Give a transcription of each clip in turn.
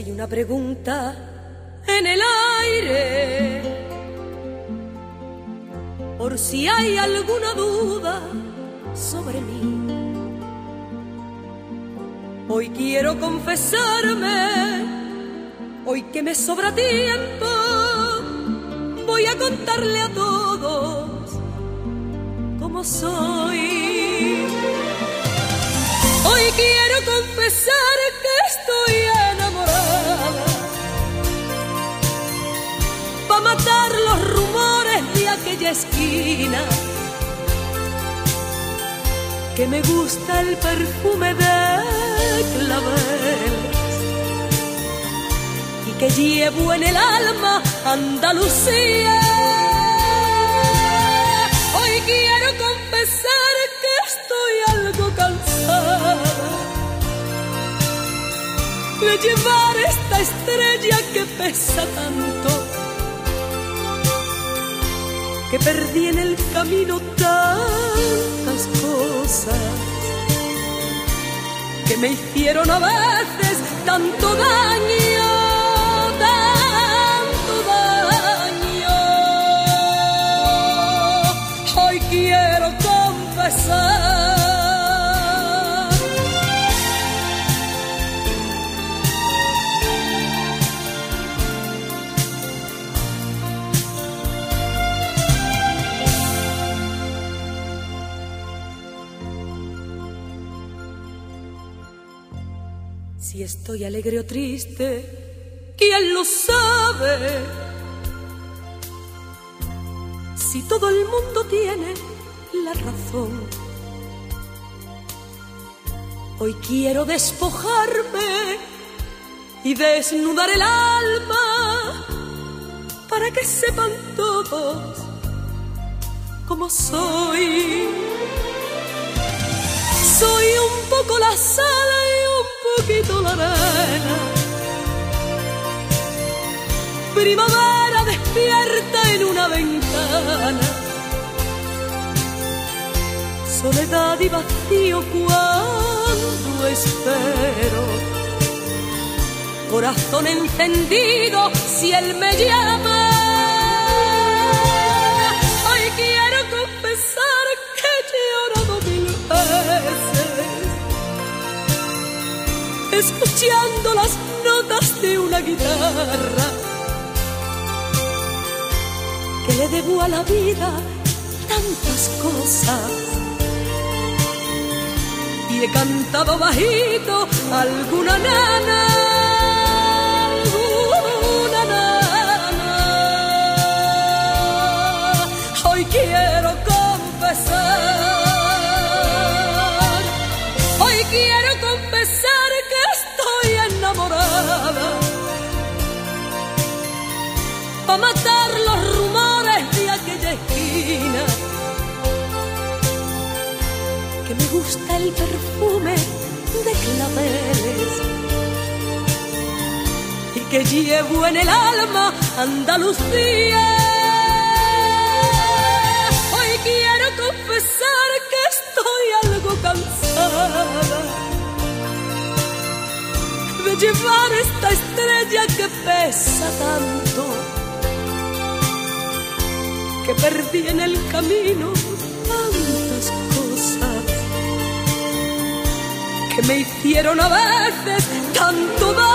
hay una pregunta en el aire, por si hay alguna duda sobre mí. Hoy quiero confesarme, hoy que me sobra tiempo, voy a contarle a todos cómo soy. Hoy quiero confesar esquina. Que me gusta el perfume de claveles. Y que llevo en el alma Andalucía. Hoy quiero confesar que estoy algo cansada de llevar esta estrella que pesa tanto, que perdí en el camino tantas cosas que me hicieron a veces tanto daño, tanto daño. Hoy quiero confesar. Estoy alegre o triste, ¿quién lo sabe? Si todo el mundo tiene la razón. Hoy quiero despojarme y desnudar el alma para que sepan todos cómo soy. Soy un poco la sal poquito la arena. Primavera despierta en una ventana. Soledad y vacío cuando espero. Corazón encendido si él me llama. Escuchando las notas de una guitarra que le debo a la vida tantas cosas. Y he cantado bajito alguna nana alguna nana. Hoy quiero confesar pa' matar los rumores de aquella esquina que me gusta el perfume de claveles y que llevo en el alma Andalucía. Hoy quiero confesar que estoy algo cansada de llevar esta estrella que pesa tanto que perdí en el camino tantas cosas que me hicieron a veces tanto daño,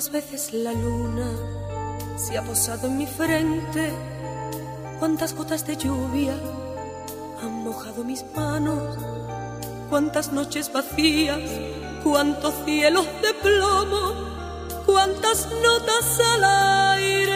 ¿Cuántas veces la luna se ha posado en mi frente. Cuántas gotas de lluvia han mojado mis manos. Cuántas noches vacías, cuántos cielos de plomo, cuántas notas al aire,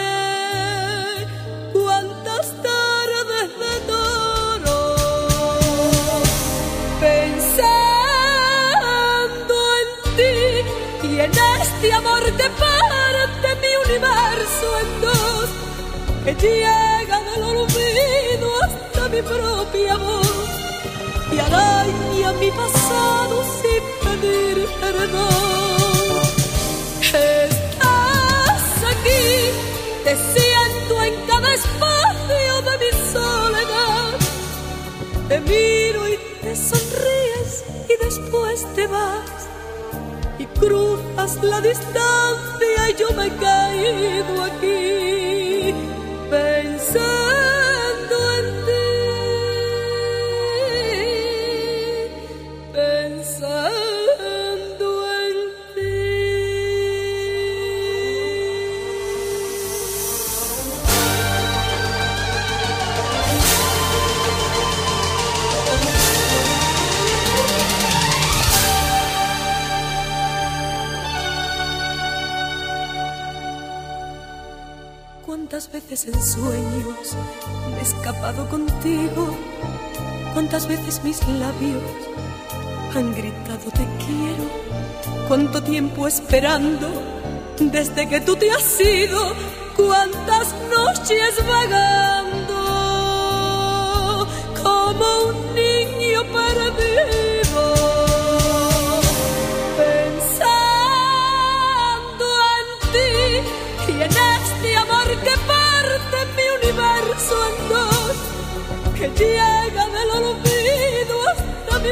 llega del olvido hasta mi propia voz y araña mi pasado sin pedir perdón. Estás aquí, te siento en cada espacio de mi soledad. Te miro y te sonríes y después te vas. Y cruzas la distancia y yo me he caído aquí baby. Cuántas veces en sueños me he escapado contigo, cuántas veces mis labios han gritado te quiero, cuánto tiempo esperando desde que tú te has ido, cuántas noches vagando como un niño perdido.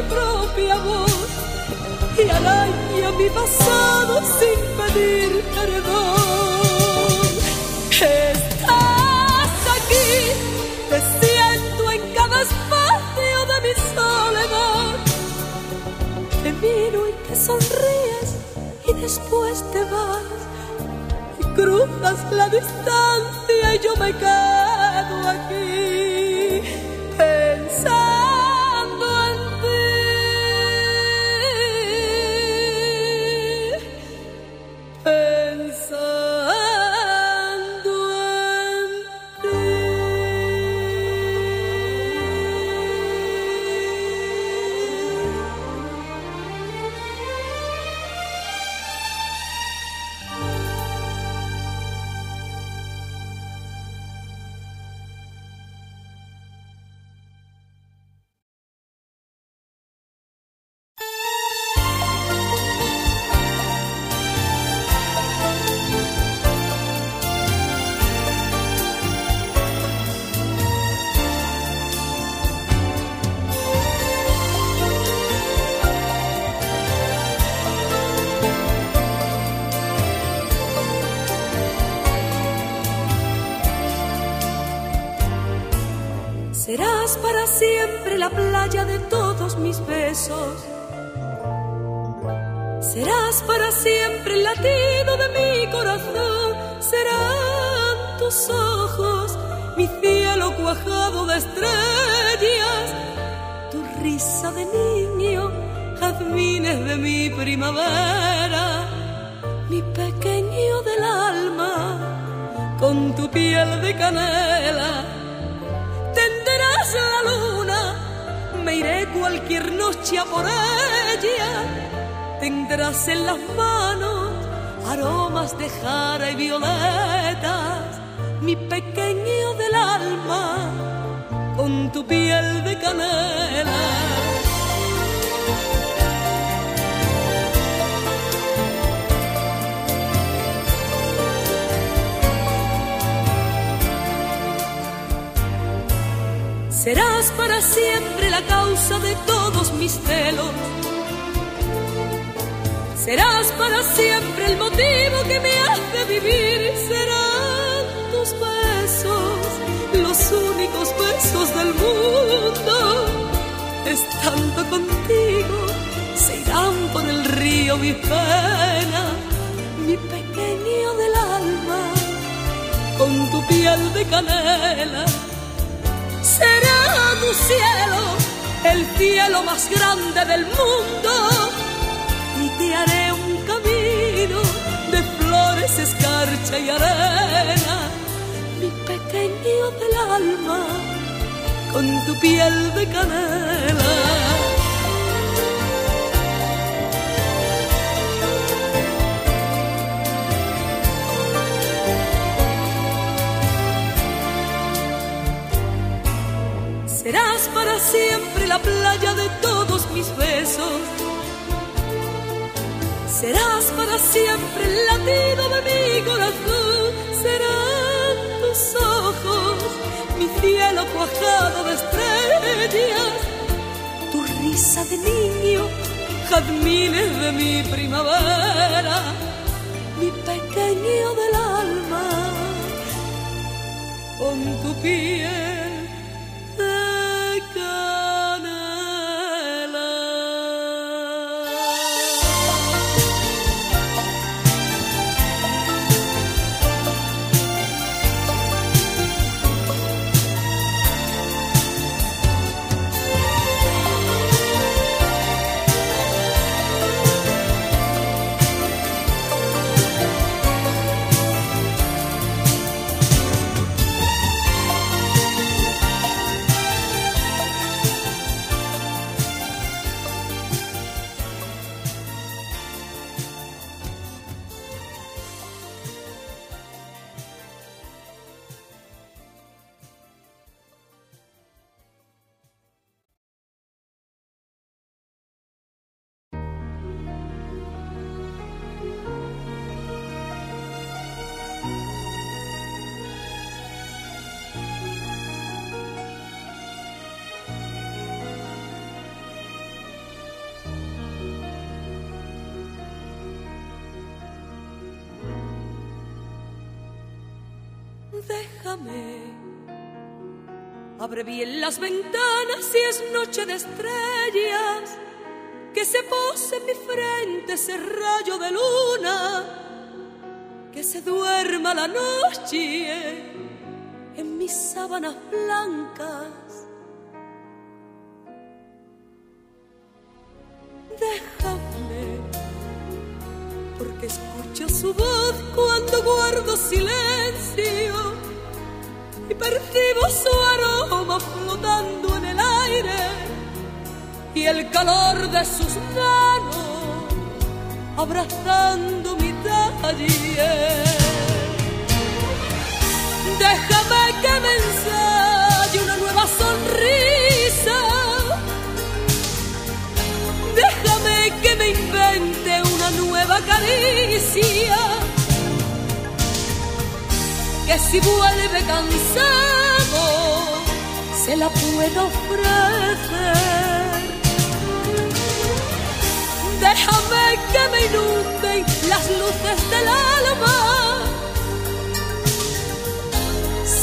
Propia voz y araña mi pasado sin pedir perdón. Estás aquí, te siento en cada espacio de mi soledad. Te miro y te sonríes y después te vas y cruzas la distancia y yo me quedo aquí siempre la playa de todos mis besos. Serás para siempre el latido de mi corazón. Serán tus ojos mi cielo cuajado de estrellas. Tu risa de niño, jazmines de mi primavera. Mi pequeño del alma, con tu piel de canela cualquier noche a por ella. Tendrás en las manos aromas de jara y violetas, mi pequeño del alma, con tu piel de canela. Serás para siempre la causa de todos mis celos. Serás para siempre el motivo que me hace vivir. Serán tus besos, los únicos besos del mundo. Estando contigo, se irán por el río mi pena, mi pequeño del alma con tu piel de canela. Será tu cielo el cielo más grande del mundo y te haré un camino de flores, escarcha y arena, mi pequeño del alma, con tu piel de canela. Para siempre la playa de todos mis besos. Serás para siempre el latido de mi corazón. Serán tus ojos mi cielo cuajado de estrellas. Tu risa de niño, jazmines de mi primavera. Mi pequeño del alma, con tu piel déjame. Abre bien las ventanas si es noche de estrellas, que se pose en mi frente ese rayo de luna, que se duerma la noche en mis sábanas blancas. Escucho su voz cuando guardo silencio y percibo su aroma flotando en el aire y el calor de sus manos abrazando mi taller. Déjame que me ensaye que si vuelve cansado se la puedo ofrecer. Déjame que me inunden las luces del alma.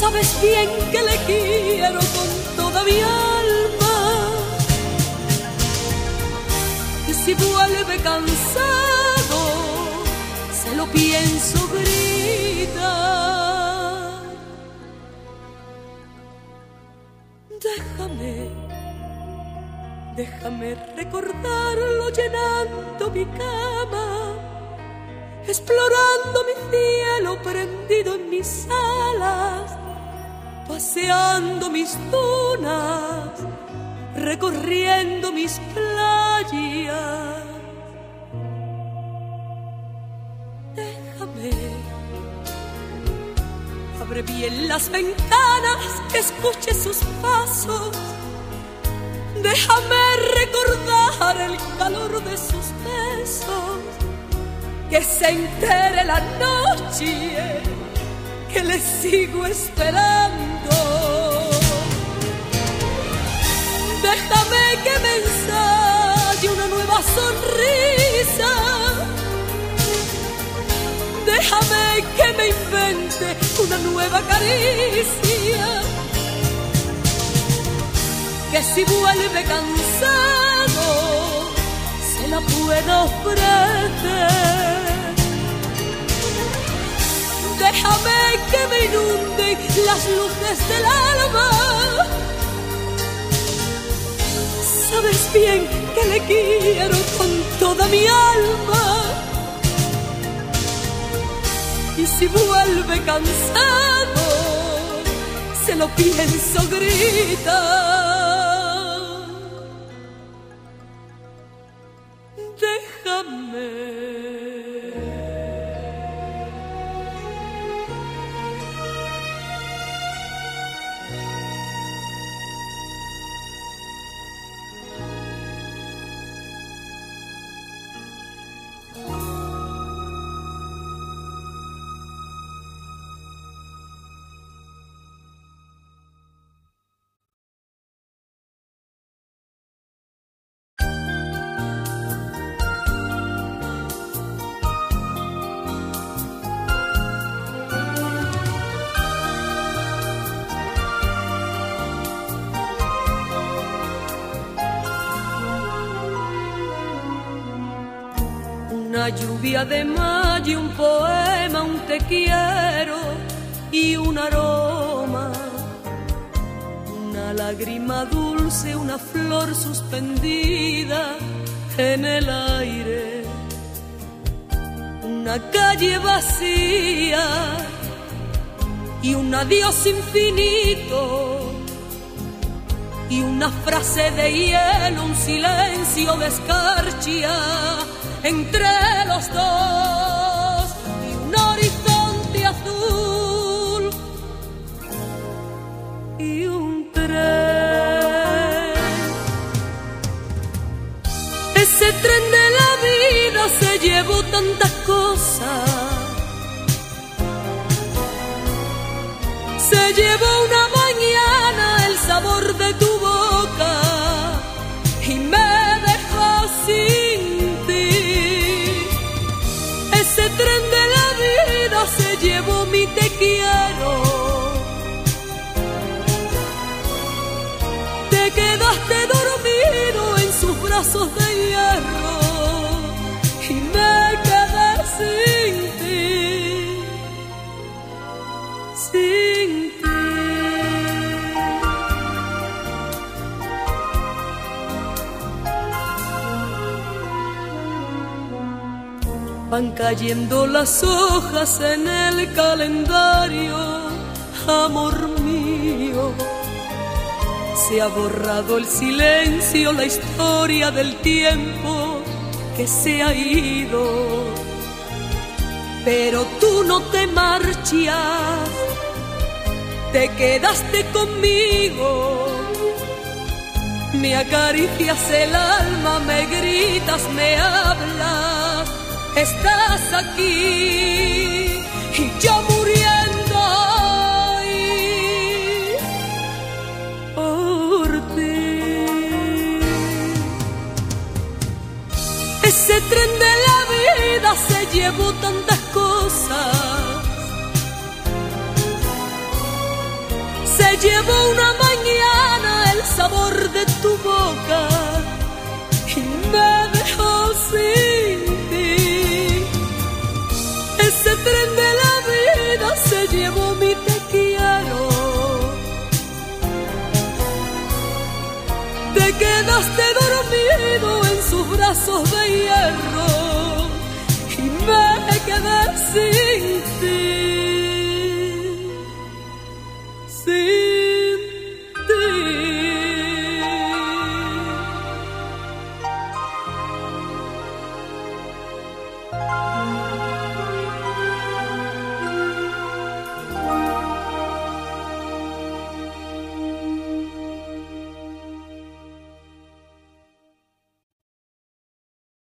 Sabes bien que le quiero con toda mi alma. Y si vuelve cansado, lo pienso gritar. Déjame, déjame recordarlo llenando mi cama, explorando mi cielo prendido en mis alas, paseando mis dunas, recorriendo mis playas. Abre bien las ventanas, que escuche sus pasos. Déjame recordar el calor de sus besos. Que se entere la noche, que le sigo esperando. Déjame que me ensaye una nueva sonrisa. Déjame que me nueva caricia. Que si vuelve cansado, se la puedo ofrecer. Déjame que me inunden las luces del alma. Sabes bien que le quiero con toda mi alma. Y si vuelve cansado, se lo pienso gritar. Una lluvia de mayo, un poema, un te quiero y un aroma. Una lágrima dulce, una flor suspendida en el aire. Una calle vacía y un adiós infinito. Y una frase de hielo, un silencio de escarchia entre los dos y un horizonte azul y un tren. Ese tren de la vida se llevó tantas cosas. Se llevó Van cayendo las hojas en el calendario, amor mío. Se ha borrado el silencio, la historia del tiempo que se ha ido. Pero tú no te marchas, te quedaste conmigo. Me acaricias el alma, me gritas, me hablas estás aquí y yo muriendo hoy por ti. Ese tren de la vida se llevó tantas cosas. Se llevó una mañana el sabor de tu boca tren de la vida se llevó mi te quiero. Te quedaste dormido en sus brazos de hierro y me quedé sin ti.